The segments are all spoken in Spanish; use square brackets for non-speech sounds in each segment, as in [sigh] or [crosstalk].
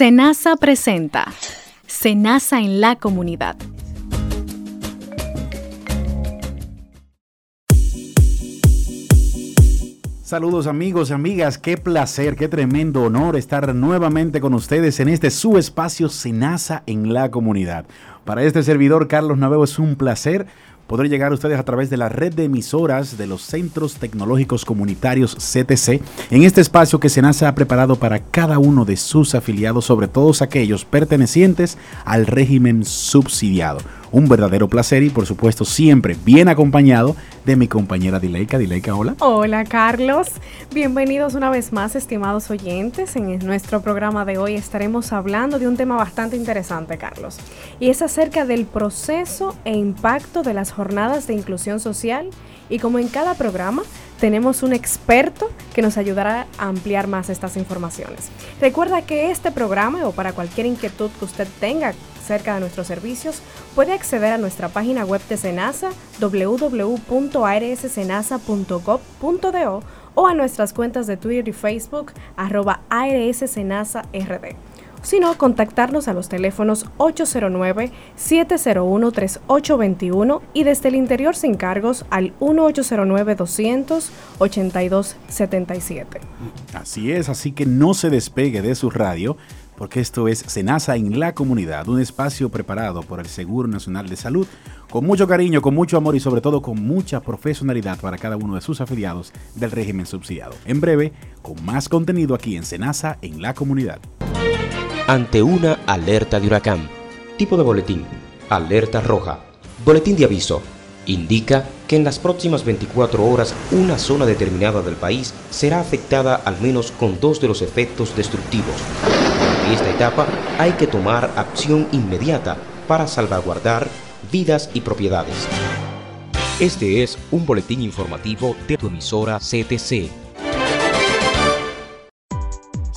Senasa presenta Senasa en la comunidad. Saludos amigos y amigas, qué placer, qué tremendo honor estar nuevamente con ustedes en este su espacio Senasa en la comunidad. Para este servidor Carlos Naveo es un placer poder llegar a ustedes a través de la red de emisoras de los Centros Tecnológicos Comunitarios CTC, en este espacio que Senasa ha preparado para cada uno de sus afiliados, sobre todos aquellos pertenecientes al régimen subsidiado un verdadero placer y por supuesto siempre bien acompañado de mi compañera Dileika. Dileika, hola. Hola Carlos, bienvenidos una vez más estimados oyentes. En nuestro programa de hoy estaremos hablando de un tema bastante interesante Carlos y es acerca del proceso e impacto de las jornadas de inclusión social y como en cada programa tenemos un experto que nos ayudará a ampliar más estas informaciones. Recuerda que este programa o para cualquier inquietud que usted tenga cerca de nuestros servicios, puede acceder a nuestra página web de Senasa www.arssenasa.gov.do o a nuestras cuentas de Twitter y Facebook arroba ARSSenasa.rd sino contactarnos a los teléfonos 809-701-3821 y desde el interior sin cargos al 1809-200-8277. Así es, así que no se despegue de su radio porque esto es Senasa en la comunidad, un espacio preparado por el Seguro Nacional de Salud con mucho cariño, con mucho amor y sobre todo con mucha profesionalidad para cada uno de sus afiliados del régimen subsidiado. En breve, con más contenido aquí en Senasa en la comunidad. Ante una alerta de huracán. Tipo de boletín. Alerta roja. Boletín de aviso. Indica que en las próximas 24 horas una zona determinada del país será afectada al menos con dos de los efectos destructivos esta etapa hay que tomar acción inmediata para salvaguardar vidas y propiedades. Este es un boletín informativo de tu emisora CTC.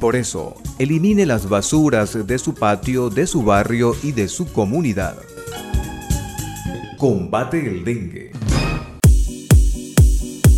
Por eso, elimine las basuras de su patio, de su barrio y de su comunidad. Combate el dengue.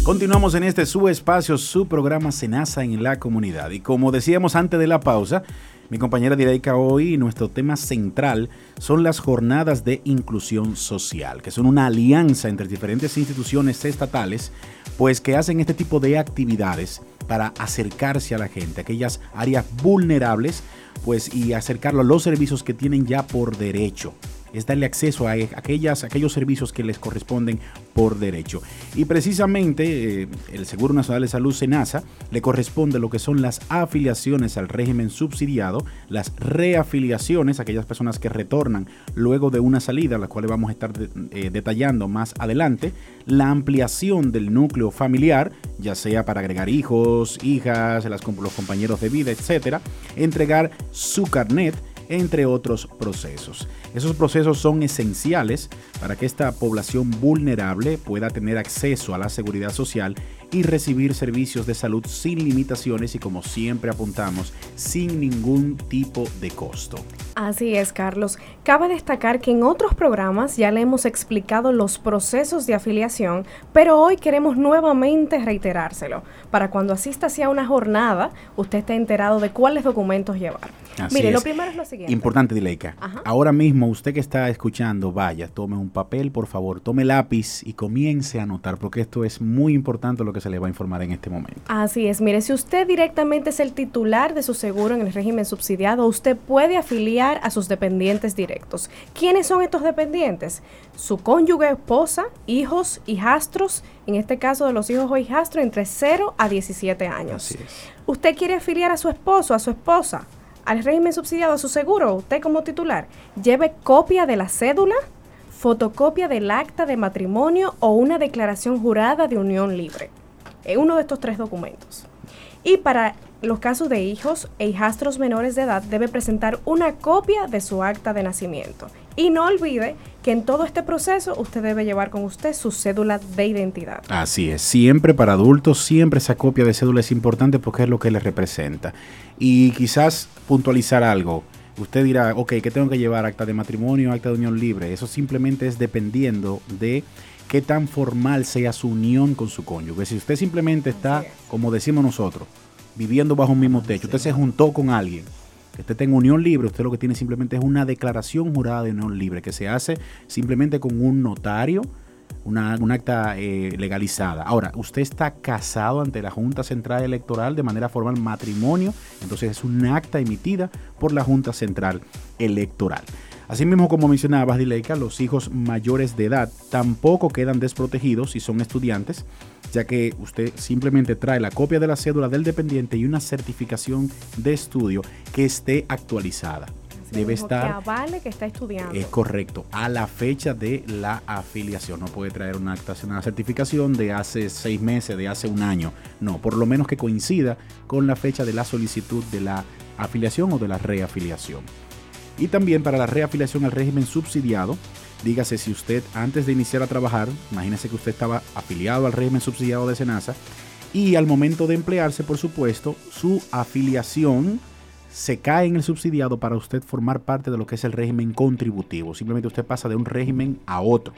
Continuamos en este su espacio, su programa Senasa en la comunidad. Y como decíamos antes de la pausa, mi compañera Direika hoy, nuestro tema central son las jornadas de inclusión social, que son una alianza entre diferentes instituciones estatales, pues que hacen este tipo de actividades para acercarse a la gente, aquellas áreas vulnerables, pues y acercarlo a los servicios que tienen ya por derecho es darle acceso a aquellas, aquellos servicios que les corresponden por derecho. Y precisamente eh, el Seguro Nacional de Salud, SENASA, le corresponde lo que son las afiliaciones al régimen subsidiado, las reafiliaciones, aquellas personas que retornan luego de una salida, las cuales vamos a estar eh, detallando más adelante, la ampliación del núcleo familiar, ya sea para agregar hijos, hijas, los compañeros de vida, etcétera, entregar su carnet, entre otros procesos. Esos procesos son esenciales para que esta población vulnerable pueda tener acceso a la seguridad social y recibir servicios de salud sin limitaciones y como siempre apuntamos, sin ningún tipo de costo. Así es, Carlos. Cabe destacar que en otros programas ya le hemos explicado los procesos de afiliación, pero hoy queremos nuevamente reiterárselo, para cuando asista hacia una jornada, usted esté enterado de cuáles documentos llevar. Mire, lo primero es lo siguiente. Importante, Dileika. Ahora mismo, usted que está escuchando, vaya, tome un papel, por favor, tome lápiz y comience a anotar, porque esto es muy importante lo que se le va a informar en este momento. Así es, mire, si usted directamente es el titular de su seguro en el régimen subsidiado, usted puede afiliar a sus dependientes directos. ¿Quiénes son estos dependientes? Su cónyuge, esposa, hijos, hijastros, en este caso de los hijos o hijastros entre 0 a 17 años. ¿Usted quiere afiliar a su esposo, a su esposa? Al régimen subsidiado a su seguro, usted como titular, lleve copia de la cédula, fotocopia del acta de matrimonio o una declaración jurada de unión libre. Uno de estos tres documentos. Y para los casos de hijos e hijastros menores de edad debe presentar una copia de su acta de nacimiento. Y no olvide que en todo este proceso usted debe llevar con usted su cédula de identidad. Así es, siempre para adultos, siempre esa copia de cédula es importante porque es lo que le representa. Y quizás puntualizar algo. Usted dirá, ok, ¿qué tengo que llevar? ¿Acta de matrimonio, acta de unión libre? Eso simplemente es dependiendo de qué tan formal sea su unión con su cónyuge. Si usted simplemente está, como decimos nosotros, viviendo bajo un mismo techo, usted se juntó con alguien, que usted tenga unión libre, usted lo que tiene simplemente es una declaración jurada de unión libre que se hace simplemente con un notario una, acta eh, legalizada. Ahora, usted está casado ante la Junta Central Electoral de manera formal matrimonio, entonces es un acta emitida por la Junta Central Electoral. Asimismo, como mencionaba Dileika, los hijos mayores de edad tampoco quedan desprotegidos si son estudiantes, ya que usted simplemente trae la copia de la cédula del dependiente y una certificación de estudio que esté actualizada debe estar. Que avale que está estudiando. Es correcto. A la fecha de la afiliación. No puede traer una, una certificación de hace seis meses, de hace un año. No, por lo menos que coincida con la fecha de la solicitud de la afiliación o de la reafiliación. Y también para la reafiliación al régimen subsidiado, dígase si usted antes de iniciar a trabajar, imagínese que usted estaba afiliado al régimen subsidiado de Senasa y al momento de emplearse, por supuesto, su afiliación se cae en el subsidiado para usted formar parte de lo que es el régimen contributivo. Simplemente usted pasa de un régimen a otro.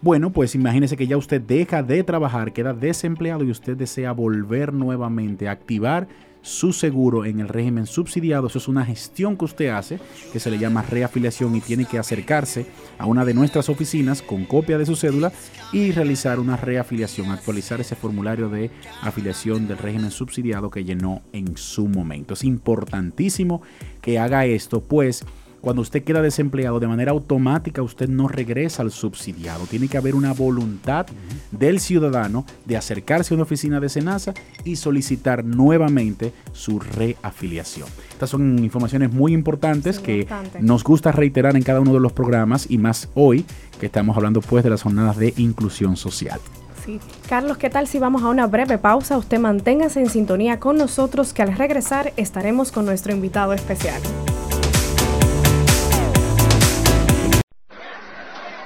Bueno, pues imagínese que ya usted deja de trabajar, queda desempleado y usted desea volver nuevamente a activar su seguro en el régimen subsidiado. Eso es una gestión que usted hace que se le llama reafiliación y tiene que acercarse a una de nuestras oficinas con copia de su cédula y realizar una reafiliación, actualizar ese formulario de afiliación del régimen subsidiado que llenó en su momento. Es importantísimo que haga esto, pues cuando usted queda desempleado, de manera automática usted no regresa al subsidiado. Tiene que haber una voluntad del ciudadano de acercarse a una oficina de Senasa y solicitar nuevamente su reafiliación. Estas son informaciones muy importantes que nos gusta reiterar en cada uno de los programas y más hoy que estamos hablando pues de las jornadas de inclusión social. Sí. Carlos, ¿qué tal si vamos a una breve pausa? Usted manténgase en sintonía con nosotros que al regresar estaremos con nuestro invitado especial.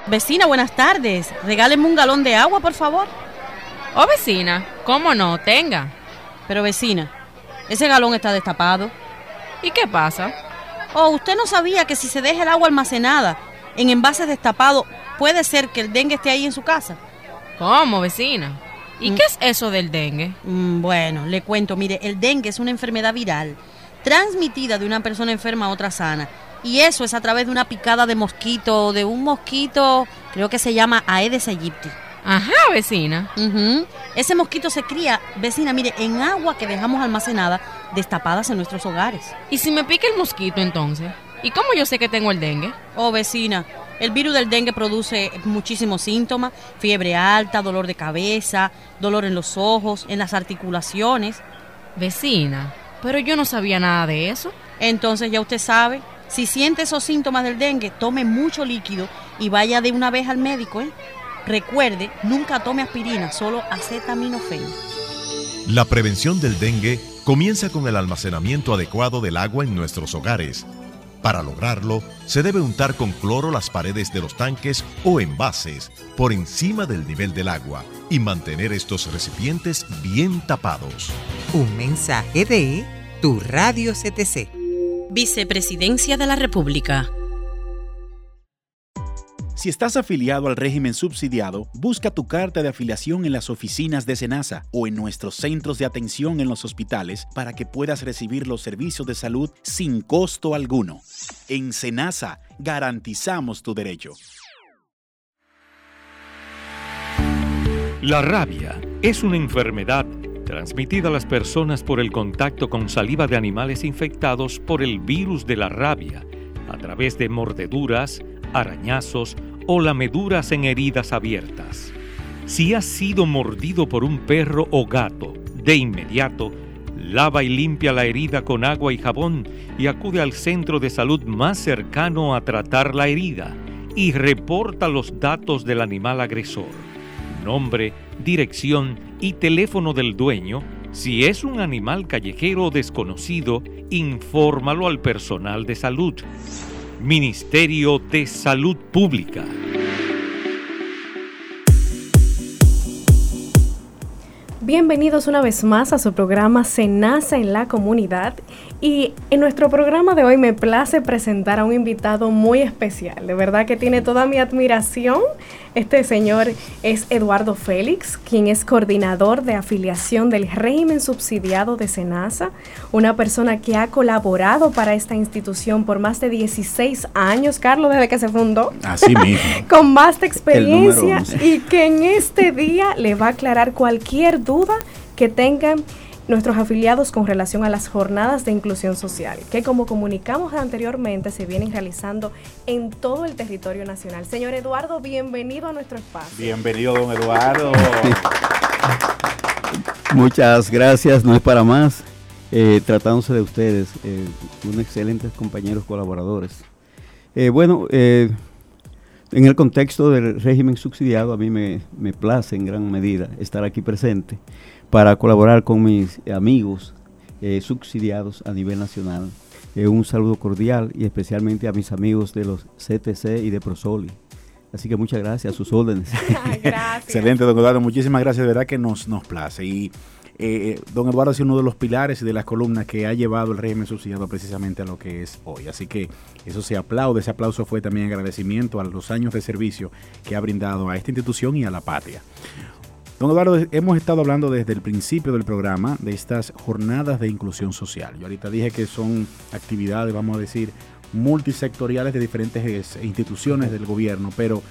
Vecina, buenas tardes. Regáleme un galón de agua, por favor. Oh, vecina, ¿cómo no? Tenga. Pero vecina, ese galón está destapado. ¿Y qué pasa? Oh, usted no sabía que si se deja el agua almacenada en envases destapados, puede ser que el dengue esté ahí en su casa. ¿Cómo, vecina? ¿Y mm. qué es eso del dengue? Mm, bueno, le cuento, mire, el dengue es una enfermedad viral transmitida de una persona enferma a otra sana y eso es a través de una picada de mosquito, de un mosquito, creo que se llama Aedes aegypti. Ajá, vecina. Ese mosquito se cría, vecina, mire, en agua que dejamos almacenada, destapadas en nuestros hogares. ¿Y si me pica el mosquito entonces? ¿Y cómo yo sé que tengo el dengue? Oh, vecina, el virus del dengue produce muchísimos síntomas, fiebre alta, dolor de cabeza, dolor en los ojos, en las articulaciones. Vecina, pero yo no sabía nada de eso. Entonces ya usted sabe, si siente esos síntomas del dengue, tome mucho líquido y vaya de una vez al médico. ¿eh? Recuerde, nunca tome aspirina, solo acetaminofén. La prevención del dengue comienza con el almacenamiento adecuado del agua en nuestros hogares. Para lograrlo, se debe untar con cloro las paredes de los tanques o envases por encima del nivel del agua y mantener estos recipientes bien tapados. Un mensaje de tu radio CTC. Vicepresidencia de la República. Si estás afiliado al régimen subsidiado, busca tu carta de afiliación en las oficinas de SENASA o en nuestros centros de atención en los hospitales para que puedas recibir los servicios de salud sin costo alguno. En SENASA garantizamos tu derecho. La rabia es una enfermedad transmitida a las personas por el contacto con saliva de animales infectados por el virus de la rabia, a través de mordeduras, arañazos o lameduras en heridas abiertas. Si has sido mordido por un perro o gato, de inmediato, lava y limpia la herida con agua y jabón y acude al centro de salud más cercano a tratar la herida y reporta los datos del animal agresor, nombre, dirección y teléfono del dueño. Si es un animal callejero desconocido, infórmalo al personal de salud. Ministerio de Salud Pública. Bienvenidos una vez más a su programa Cenaza en la Comunidad y en nuestro programa de hoy me place presentar a un invitado muy especial, de verdad que tiene toda mi admiración. Este señor es Eduardo Félix, quien es coordinador de afiliación del régimen subsidiado de Senasa, una persona que ha colaborado para esta institución por más de 16 años, Carlos, desde que se fundó. Así mismo. [laughs] con vasta experiencia y que en este día le va a aclarar cualquier duda que tengan nuestros afiliados con relación a las jornadas de inclusión social, que como comunicamos anteriormente se vienen realizando en todo el territorio nacional. Señor Eduardo, bienvenido a nuestro espacio. Bienvenido, don Eduardo. [laughs] Muchas gracias, no es para más. Eh, tratándose de ustedes, eh, unos excelentes compañeros colaboradores. Eh, bueno, en el contexto del régimen subsidiado, a mí me, me place en gran medida estar aquí presente para colaborar con mis amigos eh, subsidiados a nivel nacional. Eh, un saludo cordial y especialmente a mis amigos de los CTC y de Prosoli. Así que muchas gracias, a sus órdenes. [laughs] Excelente, don Eduardo. Muchísimas gracias, de verdad que nos, nos place. Y eh, don Eduardo ha sido uno de los pilares y de las columnas que ha llevado el régimen subsidiado precisamente a lo que es hoy. Así que eso se aplaude. Ese aplauso fue también agradecimiento a los años de servicio que ha brindado a esta institución y a la patria. Don Eduardo, hemos estado hablando desde el principio del programa de estas jornadas de inclusión social. Yo ahorita dije que son actividades, vamos a decir, multisectoriales de diferentes instituciones del gobierno, pero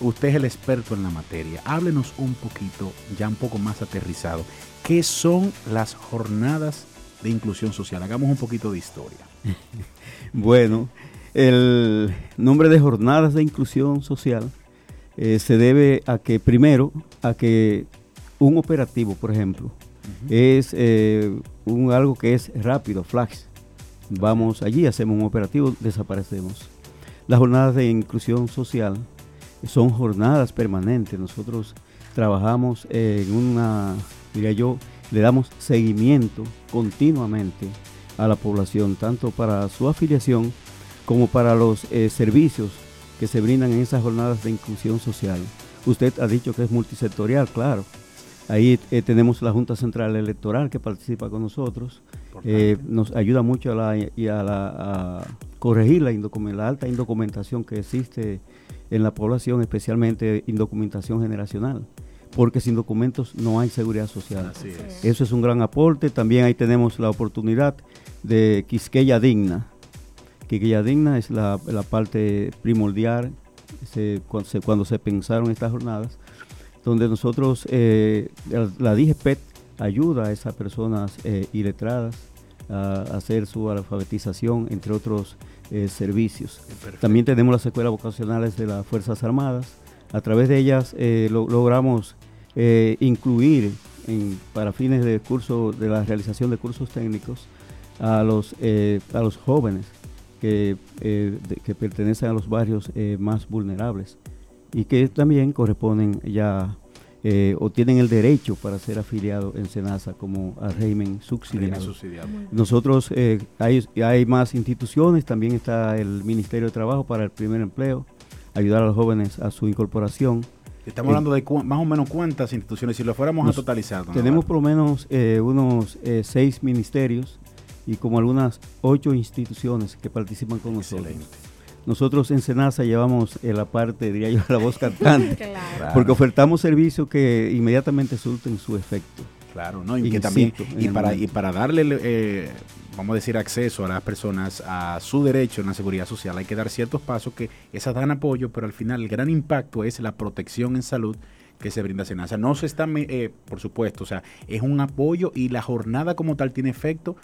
usted es el experto en la materia. Háblenos un poquito, ya un poco más aterrizado, ¿qué son las jornadas de inclusión social? Hagamos un poquito de historia. [laughs] bueno, el nombre de jornadas de inclusión social eh, se debe a que, primero, a que un operativo, por ejemplo, es eh, un, algo que es rápido, flash. Vamos allí, hacemos un operativo, desaparecemos. Las jornadas de inclusión social son jornadas permanentes. Nosotros trabajamos en una, diría yo, le damos seguimiento continuamente a la población, tanto para su afiliación como para los eh, servicios que se brindan en esas jornadas de inclusión social. Usted ha dicho que es multisectorial, claro. Ahí eh, tenemos la Junta Central Electoral que participa con nosotros. Eh, nos ayuda mucho a, la, y a, la, corregir la, la, alta indocumentación que existe en la población, especialmente indocumentación generacional. Porque sin documentos no hay seguridad social. Eso es un gran aporte. También ahí tenemos la oportunidad de Quisqueya Digna, que Guía Digna es la, parte primordial cuando, se, pensaron estas jornadas, donde nosotros, eh, la, DIGEPET ayuda a esas personas eh, iletradas a, hacer su alfabetización, entre otros eh, servicios. También tenemos las escuelas vocacionales de las Fuerzas Armadas. A través de ellas logramos incluir para fines de curso de la realización de cursos técnicos a los, a los jóvenes que, eh, que pertenecen a los barrios eh, más vulnerables y que también corresponden ya eh, o tienen el derecho para ser afiliados en SENASA como al régimen subsidiado. Nosotros hay, hay más instituciones, también está el Ministerio de Trabajo para el primer empleo, ayudar a los jóvenes a su incorporación. Estamos hablando de más o menos cuántas instituciones, si lo fuéramos a totalizar. Tenemos por lo menos unos seis ministerios y como algunas ocho instituciones que participan con nosotros. Nosotros en Senasa llevamos la parte, diría yo, [laughs] la voz cantante, [laughs] porque ofertamos servicios que inmediatamente surten su efecto. Claro, ¿no? Y, que también, y para, y para darle, eh, vamos a decir, acceso a las personas a su derecho en la seguridad social, hay que dar ciertos pasos que esas dan apoyo, pero al final el gran impacto es la protección en salud que se brinda Senasa. No se está, eh, por supuesto, o sea, es un apoyo y la jornada como tal tiene efecto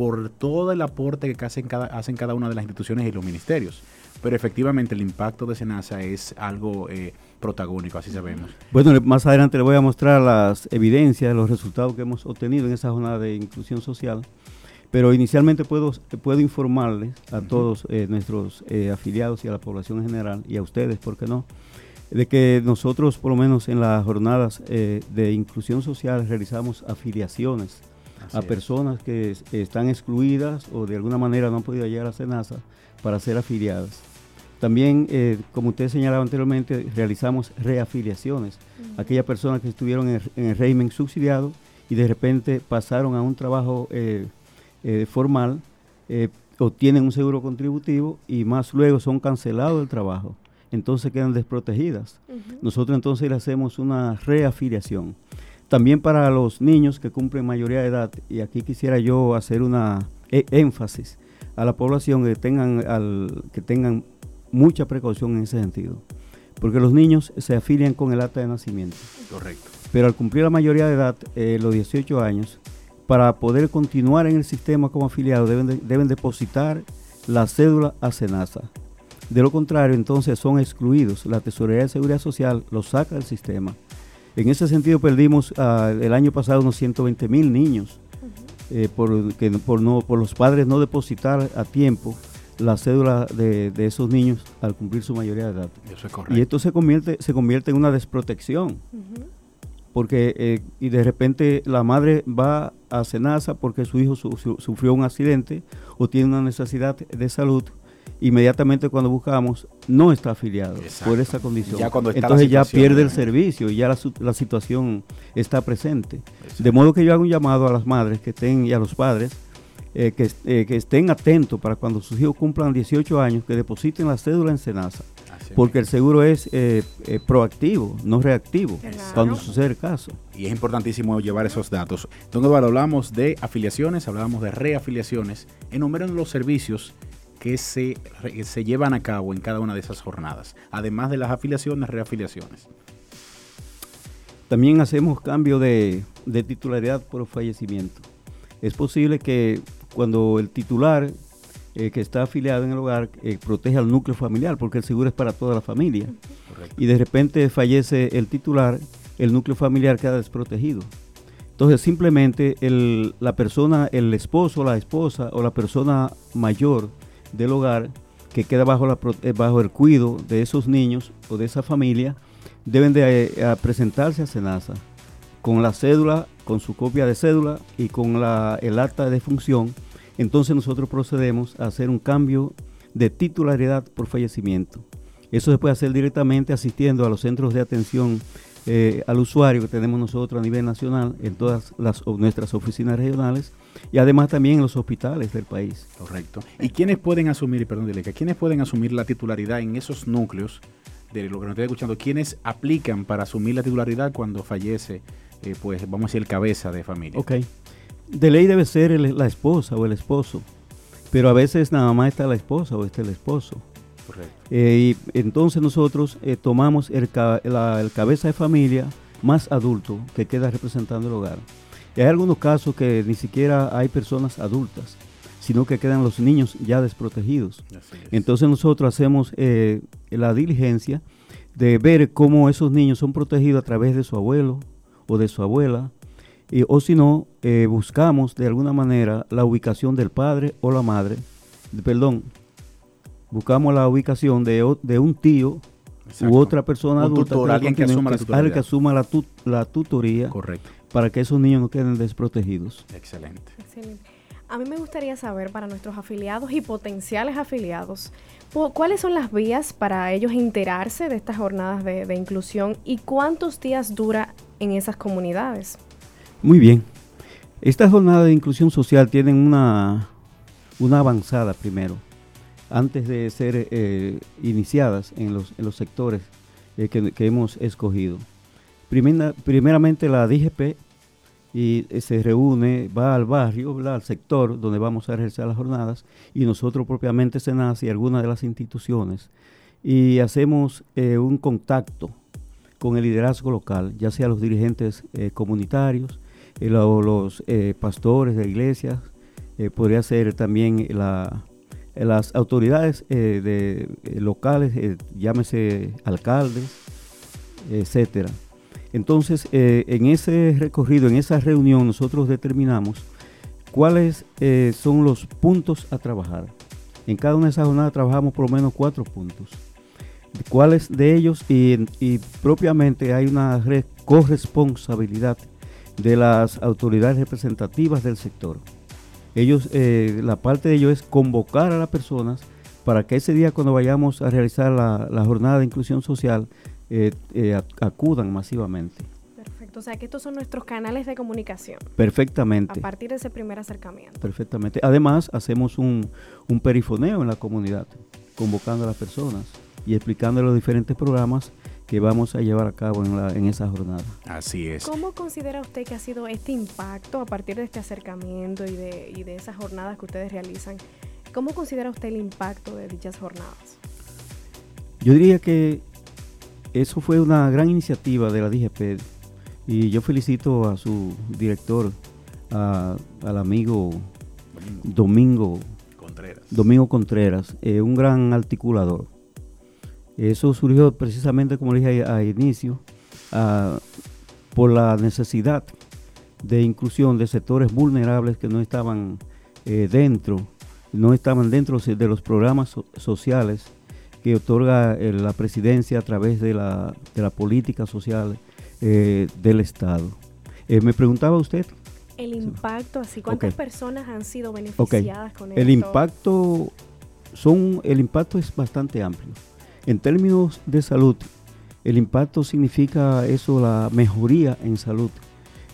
por todo el aporte que hacen cada, hacen cada una de las instituciones y los ministerios. Pero efectivamente el impacto de Senasa es algo eh, protagónico, así sabemos. Bueno, más adelante le voy a mostrar las evidencias, los resultados que hemos obtenido en esa jornada de inclusión social. Pero inicialmente puedo, puedo informarles a todos eh, nuestros eh, afiliados y a la población en general, y a ustedes, ¿por qué no? De que nosotros, por lo menos en las jornadas de inclusión social, realizamos afiliaciones a personas que están excluidas o de alguna manera no han podido llegar a SENASA para ser afiliadas. También, eh, como usted señalaba anteriormente, realizamos reafiliaciones. Aquellas personas que estuvieron en el, régimen subsidiado y de repente pasaron a un trabajo eh, eh, formal, obtienen un seguro contributivo y más luego son cancelados del trabajo. Entonces quedan desprotegidas. Nosotros entonces le hacemos una reafiliación. También para los niños que cumplen mayoría de edad, y aquí quisiera yo hacer una e, énfasis a la población que tengan, al, que tengan mucha precaución en ese sentido. Porque los niños se afilian con el acta de nacimiento. Correcto. Pero al cumplir la mayoría de edad, eh, los 18 años, para poder continuar en el sistema como afiliados, deben, deben depositar la cédula a SENASA. De lo contrario, entonces son excluidos. La Tesorería de Seguridad Social los saca del sistema en ese sentido perdimos uh, el año pasado unos 120 mil niños eh, por, que, por, no, por los padres no depositar a tiempo la cédula de, de, esos niños al cumplir su mayoría de edad. Eso es correcto. Y esto se convierte, se convierte en una desprotección. Porque, eh, y de repente la madre va a Senasa porque su hijo su, su, sufrió un accidente o tiene una necesidad de salud inmediatamente cuando buscamos no está afiliado por esa condición. Entonces ya pierde el servicio y ya la, situación está presente. De modo que yo hago un llamado a las madres que estén y a los padres eh, que, eh, que, estén atentos para cuando sus hijos cumplan 18 años que depositen la cédula en Senasa. porque el seguro es eh, proactivo, no reactivo, cuando sucede el caso. Y es importantísimo llevar esos datos. Don Eduardo, hablamos de afiliaciones, hablamos de reafiliaciones. Enumeren los servicios que se, se llevan a cabo en cada una de esas jornadas, además de las afiliaciones, reafiliaciones. También hacemos cambio de, titularidad por fallecimiento. Es posible que cuando el titular eh, que está afiliado en el hogar eh, protege al núcleo familiar, porque el seguro es para toda la familia, y de repente fallece el titular, el núcleo familiar queda desprotegido. Entonces simplemente el, la persona, el esposo, la esposa o la persona mayor del hogar que queda bajo, eh, bajo el cuidado de esos niños o de esa familia deben de eh, presentarse a SENASA con la cédula, con su copia de cédula y con la, el acta de función. Entonces nosotros procedemos a hacer un cambio de titularidad por fallecimiento. Eso se puede hacer directamente asistiendo a los centros de atención eh, al usuario que tenemos nosotros a nivel nacional en todas las, nuestras oficinas regionales y además también en los hospitales del país. Correcto. ¿Y quiénes pueden asumir, perdón, Deleca, quiénes pueden asumir la titularidad en esos núcleos de lo que nos estoy escuchando? ¿Quiénes aplican para asumir la titularidad cuando fallece, eh, pues vamos a decir, el cabeza de familia? Ok. De ley debe ser la esposa o el esposo, pero a veces nada más está la esposa o está el esposo. Correcto. Eh, y entonces nosotros eh, tomamos el, el cabeza de familia más adulto que queda representando el hogar y hay algunos casos que ni siquiera hay personas adultas, sino que quedan los niños ya desprotegidos. Entonces nosotros hacemos eh, la diligencia de ver cómo esos niños son protegidos a través de su abuelo o de su abuela, o si no, eh, buscamos de alguna manera la ubicación del padre o la madre, perdón, buscamos la ubicación de, de un tío u otra persona adulta alguien que, asuma, la, que asuma la, la tutoría Correcto para que esos niños no queden desprotegidos. Excelente. A mí me gustaría saber para nuestros afiliados y potenciales afiliados, ¿cuáles son las vías para ellos enterarse de estas jornadas de, inclusión y cuántos días dura en esas comunidades? Muy bien. Estas jornadas de inclusión social tienen una, una avanzada primero, antes de ser eh, iniciadas en los, en los sectores eh, que, hemos escogido. Primeramente la DGP y eh, se reúne, va al barrio, al sector donde vamos a ejercer las jornadas y nosotros propiamente SENAS y algunas de las instituciones. Y hacemos un contacto con el liderazgo local, ya sea los dirigentes comunitarios, eh, lo- los pastores de iglesias, podría ser también la- las autoridades eh, eh, locales, eh, llámese alcaldes, etcétera. Entonces, eh, en ese recorrido, en esa reunión, nosotros determinamos cuáles eh, son los puntos a trabajar. En cada una de esas jornadas trabajamos por lo menos cuatro puntos. ¿Cuáles de ellos? Y, y propiamente hay una re- corresponsabilidad de las autoridades representativas del sector. Ellos, eh, la parte de ellos es convocar a las personas para que ese día cuando vayamos a realizar la, la jornada de inclusión social eh, eh, ac- acudan masivamente. Perfecto. O sea que estos son nuestros canales de comunicación. Perfectamente. A partir de ese primer acercamiento. Perfectamente. Además, hacemos un, un perifoneo en la comunidad, convocando a las personas y explicando los diferentes programas que vamos a llevar a cabo en, la, en esa jornada. Así es. ¿Cómo considera usted que ha sido este impacto a partir de este acercamiento y de, y de esas jornadas que ustedes realizan? ¿Cómo considera usted el impacto de dichas jornadas? Yo diría que eso fue una gran iniciativa de la DGP y yo felicito a su director, a- al amigo Domingo Contreras. Domingo Contreras, eh, un gran articulador. Eso surgió precisamente, como le dije a, a inicio, por la necesidad de inclusión de sectores vulnerables que no estaban eh, dentro, no estaban dentro de los programas so- sociales que otorga eh, la presidencia a través de la, de la política social eh, del Estado. Me preguntaba usted. El impacto, así, ¿cuántas personas han sido beneficiadas con El esto? impacto son el impacto es bastante amplio. En términos de salud, el impacto significa eso la mejoría en salud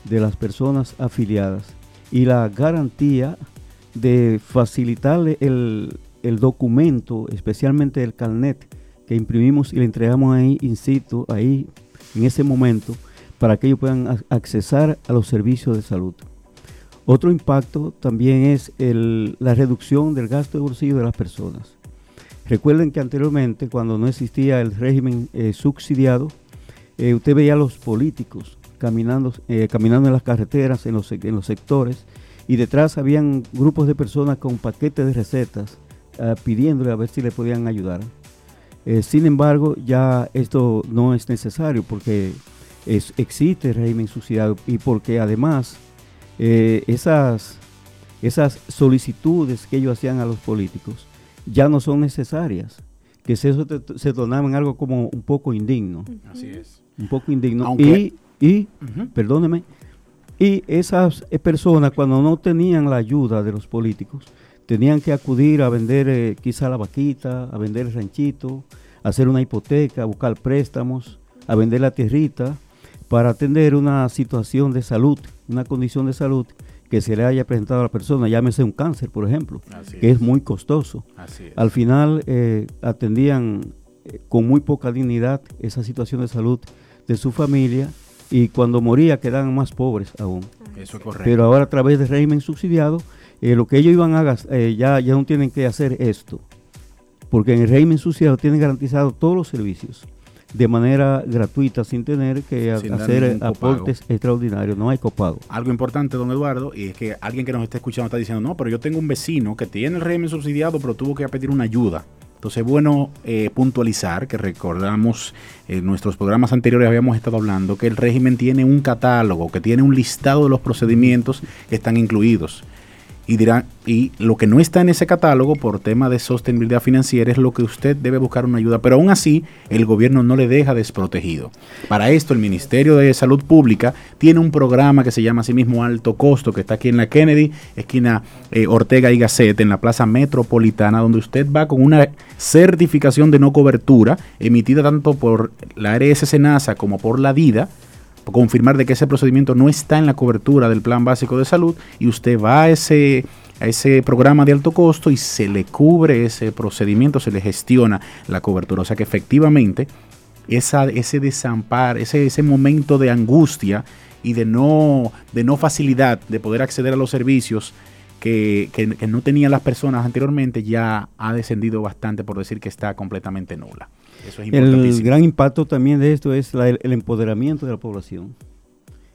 de las personas afiliadas y la garantía de facilitarle el, el documento, especialmente el carnet que imprimimos y le entregamos ahí in situ, ahí en ese momento, para que ellos puedan ac- accesar a los servicios de salud. Otro impacto también es la reducción del gasto de bolsillo de las personas. Recuerden que anteriormente, cuando no existía el régimen eh, subsidiado, eh, usted veía a los políticos caminando, eh, caminando en las carreteras, en los, sectores, y detrás habían grupos de personas con paquetes de recetas ah, pidiéndole a ver si le podían ayudar. Sin embargo, ya esto no es necesario porque existe el régimen subsidiado y porque además esas solicitudes que ellos hacían a los políticos ya no son necesarias, que se- eso te- se tornaba en algo como un poco indigno. Así es. Un poco indigno. Aunque- y, y perdóneme, y esas eh, personas cuando no tenían la ayuda de los políticos, tenían que acudir a vender eh, quizá la vaquita, a vender el ranchito, a hacer una hipoteca, a buscar préstamos, a vender la tierrita, para atender una situación de salud, una condición de salud que se le haya presentado a la persona, llámese un cáncer, por ejemplo, Así que es. es muy costoso. Así es. Al final eh, atendían eh, con muy poca dignidad esa situación de salud de su familia y cuando moría quedaban más pobres aún. Eso es correcto. Pero ahora a través del régimen subsidiado, eh, lo que ellos iban a gas- eh, ya, ya no tienen que hacer esto, porque en el régimen subsidiado tienen garantizado todos los servicios de manera gratuita sin tener que Sin hacer aportes extraordinarios, no hay copago. Algo importante, don Eduardo, y es que alguien que nos está escuchando está diciendo, no, pero yo tengo un vecino que tiene el régimen subsidiado, pero tuvo que pedir una ayuda. Entonces es bueno eh, puntualizar que recordamos en nuestros programas anteriores habíamos estado hablando que el régimen tiene un catálogo, que tiene un listado de los procedimientos que están incluidos. Y dirán, y lo que no está en ese catálogo por tema de sostenibilidad financiera es lo que usted debe buscar una ayuda. Pero aún así, el gobierno no le deja desprotegido. Para esto, el Ministerio de Salud Pública tiene un programa que se llama así mismo Alto Costo, que está aquí en la Kennedy, esquina eh, Ortega y Gasset, en la Plaza Metropolitana, donde usted va con una certificación de no cobertura emitida tanto por la ARS Senasa como por la DIDA confirmar de que ese procedimiento no está en la cobertura del plan básico de salud y usted va a ese, a ese programa de alto costo y se le cubre ese procedimiento, se le gestiona la cobertura. O sea que efectivamente ese desamparo, ese, ese momento de angustia y de no, de no facilidad de poder acceder a los servicios que, que- que no tenían las personas anteriormente ya ha descendido bastante por decir que está completamente nula. Eso es El gran impacto también de esto es la- el, el empoderamiento de la población.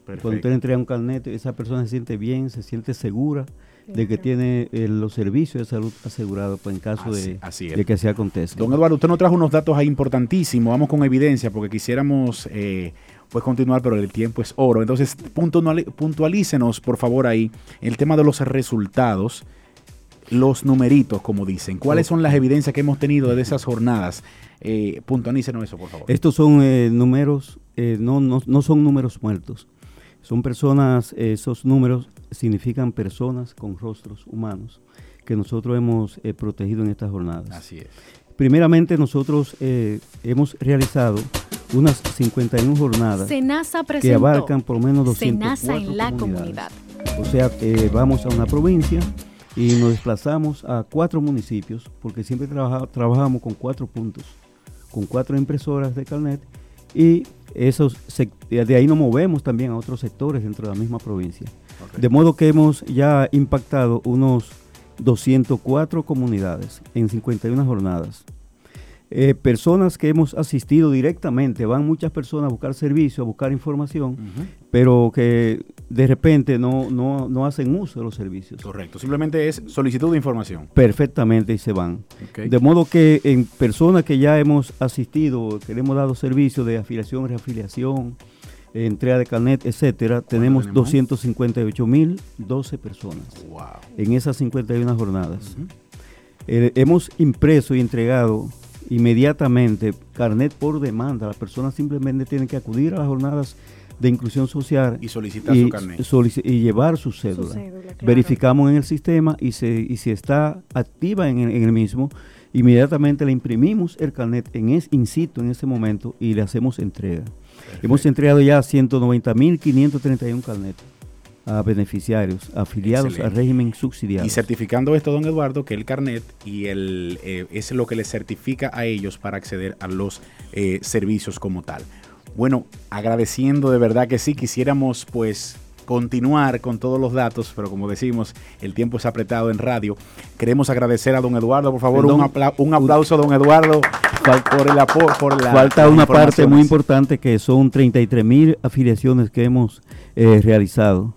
Cuando usted entrega un carnet, esa persona se siente bien, se siente segura de que tiene eh, los servicios de salud asegurados pues, en caso Así- de, así es. de que se acontezca. Don Eduardo, usted nos trajo unos datos ahí importantísimos. Vamos con evidencia porque quisiéramos eh, pues continuar, pero el tiempo es oro. Entonces, puntualícenos, por favor, ahí el tema de los resultados, los numeritos, como dicen. ¿Cuáles son las evidencias que hemos tenido de esas jornadas? Eh, puntualícenos eso, por favor. Estos son eh, números, eh, no, no, no son números muertos. Son personas, eh, esos números significan personas con rostros humanos que nosotros hemos eh, protegido en estas jornadas. Así es. Primeramente nosotros eh, hemos realizado unas 51 jornadas Senasa que abarcan por lo menos 204 Senasa en la comunidad. O sea, eh, vamos a una provincia y nos desplazamos a cuatro municipios porque siempre trabaja- trabajamos con cuatro puntos, con cuatro impresoras de carnet y esos de ahí nos movemos también a otros sectores dentro de la misma provincia. De modo que hemos ya impactado unos 204 comunidades en 51 jornadas. Eh, personas que hemos asistido directamente, van muchas personas a buscar servicio, a buscar información, pero que de repente no, no, no hacen uso de los servicios. Correcto. Simplemente es solicitud de información. Perfectamente y se van. De modo que en personas que ya hemos asistido, que le hemos dado servicio de afiliación, reafiliación, entrega de carnet, etcétera, tenemos tenemos? 258.012 personas en esas 51 jornadas. Eh, hemos impreso y entregado inmediatamente carnet por demanda. Las personas simplemente tienen que acudir a las jornadas de inclusión social Y solicitar su carnet. solici- y llevar su cédula. cédula, claro. Verificamos en el sistema y, se, y si está activa en el, en el mismo, inmediatamente le imprimimos el carnet en es, in situ en ese momento y le hacemos entrega. Hemos entregado ya 190.531 carnetes a beneficiarios afiliados Excelente. al régimen subsidiado. Y certificando esto, don Eduardo, que el carnet y el eh, es lo que les certifica a ellos para acceder a los eh, servicios como tal. Bueno, agradeciendo de verdad que sí, quisiéramos pues continuar con todos los datos, pero como decimos, el tiempo es apretado en radio. Queremos agradecer a don Eduardo, por favor, un, apla- un aplauso, don Eduardo, por el apoyo, por la Falta una parte muy importante que son 33 mil afiliaciones que hemos eh, realizado.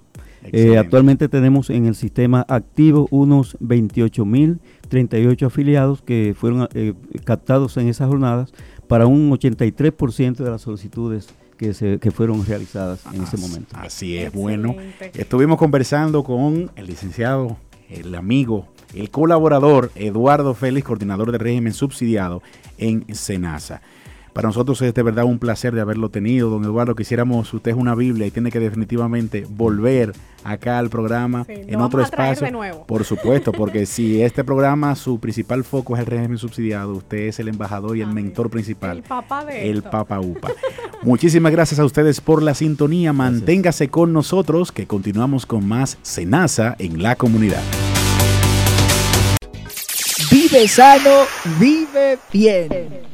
Eh, actualmente tenemos en el sistema activo unos 28 mil 38 afiliados que fueron eh, captados en esas jornadas para un 83% de las solicitudes que, se, que fueron realizadas en ese momento. Así es, bueno. Estuvimos conversando con el licenciado, el amigo, el colaborador Eduardo Félix, coordinador de régimen subsidiado en Senasa. Para nosotros es de verdad un placer de haberlo tenido, don Eduardo. Quisiéramos, usted es una Biblia y tiene que definitivamente volver acá al programa Sí, en otro espacio. de nuevo. Por supuesto, porque si este programa, su principal foco es el régimen subsidiado, usted es el embajador y el mentor principal. El papá de El esto. Papa Upa. Muchísimas gracias a ustedes por la sintonía. Manténgase con nosotros que continuamos con más Senasa en la comunidad. Vive sano, vive bien.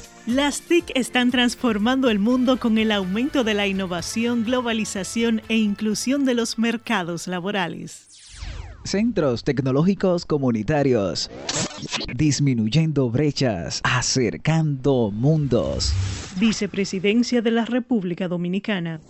Las TIC están transformando el mundo con el aumento de la innovación, globalización e inclusión de los mercados laborales. Centros tecnológicos comunitarios. Disminuyendo brechas, acercando mundos. Vicepresidencia de la República Dominicana.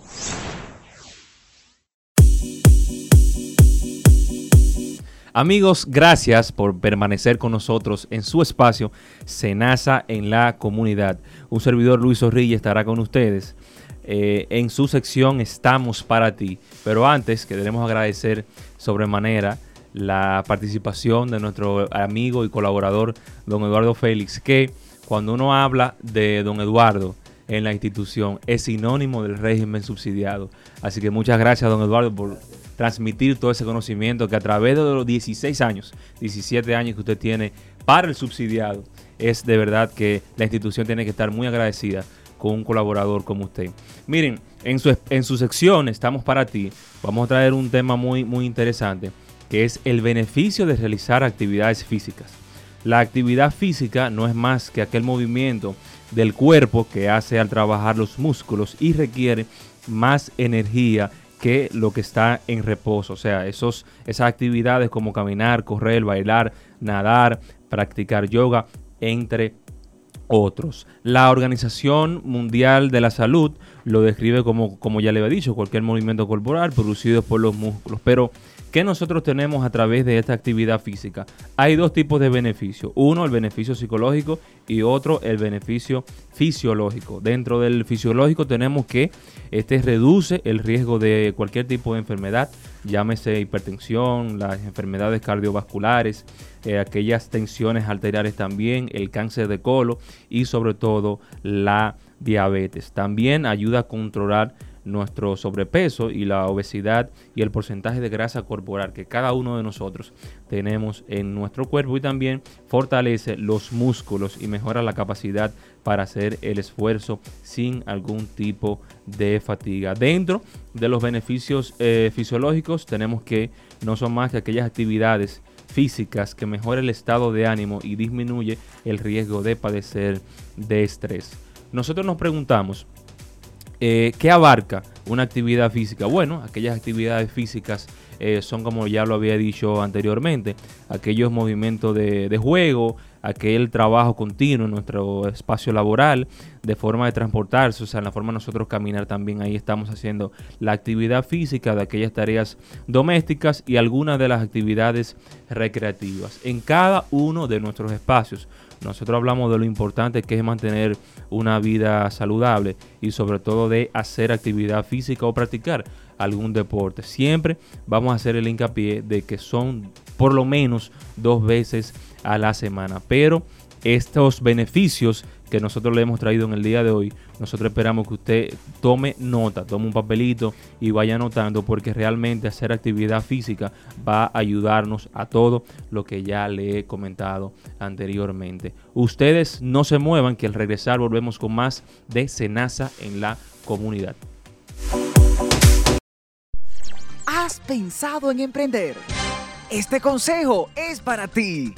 Amigos, gracias por permanecer con nosotros en su espacio Senasa en la comunidad. Un servidor Luis Zorrilla estará con ustedes eh, en su sección Estamos para ti. Pero antes queremos agradecer sobremanera la participación de nuestro amigo y colaborador don Eduardo Félix, que cuando uno habla de don Eduardo en la institución es sinónimo del régimen subsidiado. Así que muchas gracias don Eduardo por transmitir todo ese conocimiento que a través de los 16 años, 17 años que usted tiene para el subsidiado, es de verdad que la institución tiene que estar muy agradecida con un colaborador como usted. Miren, en su, en su sección Estamos para ti, vamos a traer un tema muy, muy interesante, que es el beneficio de realizar actividades físicas. La actividad física no es más que aquel movimiento del cuerpo que hace al trabajar los músculos y requiere más energía que lo que está en reposo. O sea, esos, esas actividades como caminar, correr, bailar, nadar, practicar yoga, entre otros. La Organización Mundial de la Salud lo describe como, como ya le había dicho, cualquier movimiento corporal producido por los músculos. Pero ¿Qué nosotros tenemos a través de esta actividad física? Hay dos tipos de beneficios. Uno, el beneficio psicológico y otro, el beneficio fisiológico. Dentro del fisiológico tenemos que este reduce el riesgo de cualquier tipo de enfermedad, llámese hipertensión, las enfermedades cardiovasculares, eh, aquellas tensiones arteriales también, el cáncer de colon y sobre todo la diabetes. También ayuda a controlar nuestro sobrepeso y la obesidad y el porcentaje de grasa corporal que cada uno de nosotros tenemos en nuestro cuerpo y también fortalece los músculos y mejora la capacidad para hacer el esfuerzo sin algún tipo de fatiga. Dentro de los beneficios eh, fisiológicos tenemos que no son más que aquellas actividades físicas que mejoran el estado de ánimo y disminuye el riesgo de padecer de estrés. Nosotros nos preguntamos, eh, ¿Qué abarca una actividad física? Bueno, aquellas actividades físicas eh, son, como ya lo había dicho anteriormente, aquellos movimientos de, de, juego, aquel trabajo continuo en nuestro espacio laboral, de forma de transportarse, o sea, en la forma de nosotros caminar también, ahí estamos haciendo la actividad física de aquellas tareas domésticas y algunas de las actividades recreativas en cada uno de nuestros espacios. Nosotros hablamos de lo importante que es mantener una vida saludable y sobre todo de hacer actividad física o practicar algún deporte. Siempre vamos a hacer el hincapié de que son por lo menos dos veces a la semana. Pero estos beneficios que nosotros le hemos traído en el día de hoy, nosotros esperamos que usted tome nota, tome un papelito y vaya anotando porque realmente hacer actividad física va a ayudarnos a todo lo que ya le he comentado anteriormente. Ustedes no se muevan que al regresar volvemos con más de Cenaza en la comunidad. ¿Has pensado en emprender? Este consejo es para ti.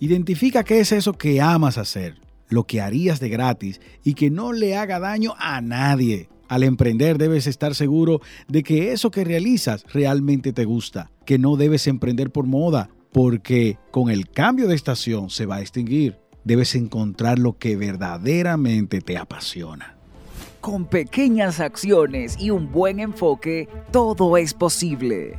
Identifica qué es eso que amas hacer lo que harías de gratis y que no le haga daño a nadie. Al emprender debes estar seguro de que eso que realizas realmente te gusta, que no debes emprender por moda, porque con el cambio de estación se va a extinguir. Debes encontrar lo que verdaderamente te apasiona. Con pequeñas acciones y un buen enfoque, todo es posible.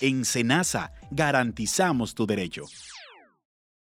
En Senasa, garantizamos tu derecho.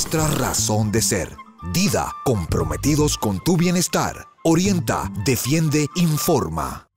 nuestra razón de ser. Dida, comprometidos con tu bienestar. Orienta, defiende, informa.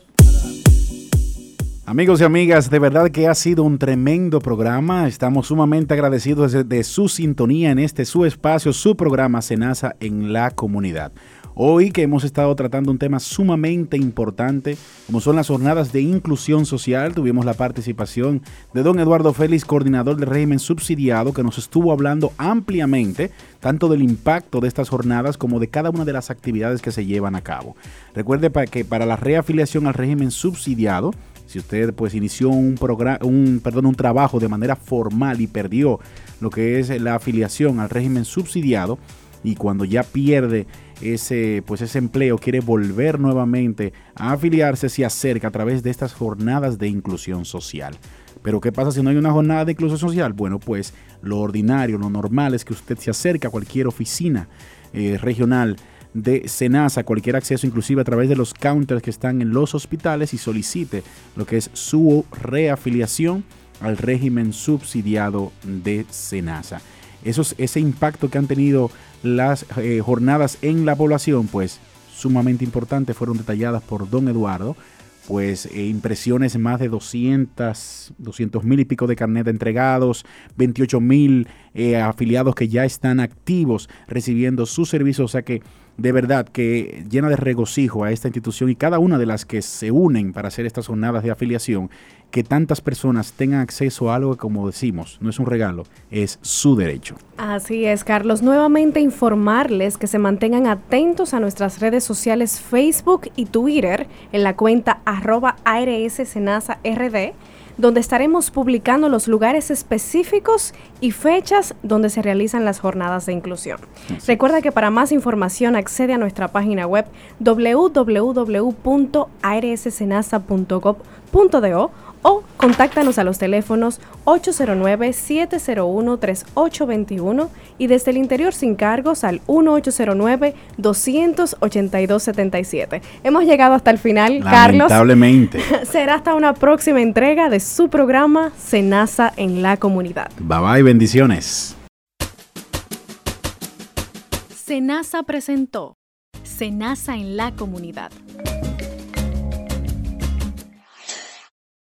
Amigos y amigas, de verdad que ha sido un tremendo programa. Estamos sumamente agradecidos de, su sintonía en este su espacio, su programa Senasa en la comunidad. Hoy que hemos estado tratando un tema sumamente importante, como son las jornadas de inclusión social, tuvimos la participación de don Eduardo Félix, coordinador del régimen subsidiado, que nos estuvo hablando ampliamente tanto del impacto de estas jornadas como de cada una de las actividades que se llevan a cabo. Recuerde que para la reafiliación al régimen subsidiado, si usted pues inició un programa, un, perdón, un trabajo de manera formal y perdió lo que es la afiliación al régimen subsidiado y cuando ya pierde ese, pues ese empleo, quiere volver nuevamente a afiliarse, se acerca a través de estas jornadas de inclusión social. Pero ¿qué pasa si no hay una jornada de inclusión social? Bueno, pues lo ordinario, lo normal es que usted se acerque a cualquier oficina eh, regional de Senasa, cualquier acceso, inclusive a través de los counters que están en los hospitales y solicite lo que es su reafiliación al régimen subsidiado de Senasa. Esos, ese impacto que han tenido las eh, jornadas en la población, pues sumamente importante, fueron detalladas por don Eduardo, pues eh, impresiones más de 200, 200 mil y pico de carnet entregados, 28 mil eh, afiliados que ya están activos recibiendo sus servicios, o sea que de verdad que llena de regocijo a esta institución y cada una de las que se unen para hacer estas jornadas de afiliación, que tantas personas tengan acceso a algo que como decimos, no es un regalo, es su derecho. Así es, Carlos. Nuevamente informarles que se mantengan atentos a nuestras redes sociales Facebook y Twitter en la cuenta arroba RD donde estaremos publicando los lugares específicos y fechas donde se realizan las jornadas de inclusión. Recuerda que para más información accede a nuestra página web www.arssenasa.gov.do o contáctanos a los teléfonos 809-701-3821 y desde el interior sin cargos al 1809-282-77. Hemos llegado hasta el final, Carlos. Lamentablemente. [laughs] Será hasta una próxima entrega de su programa Senasa en la comunidad. Bye bye, bendiciones. Senasa presentó Senasa en la comunidad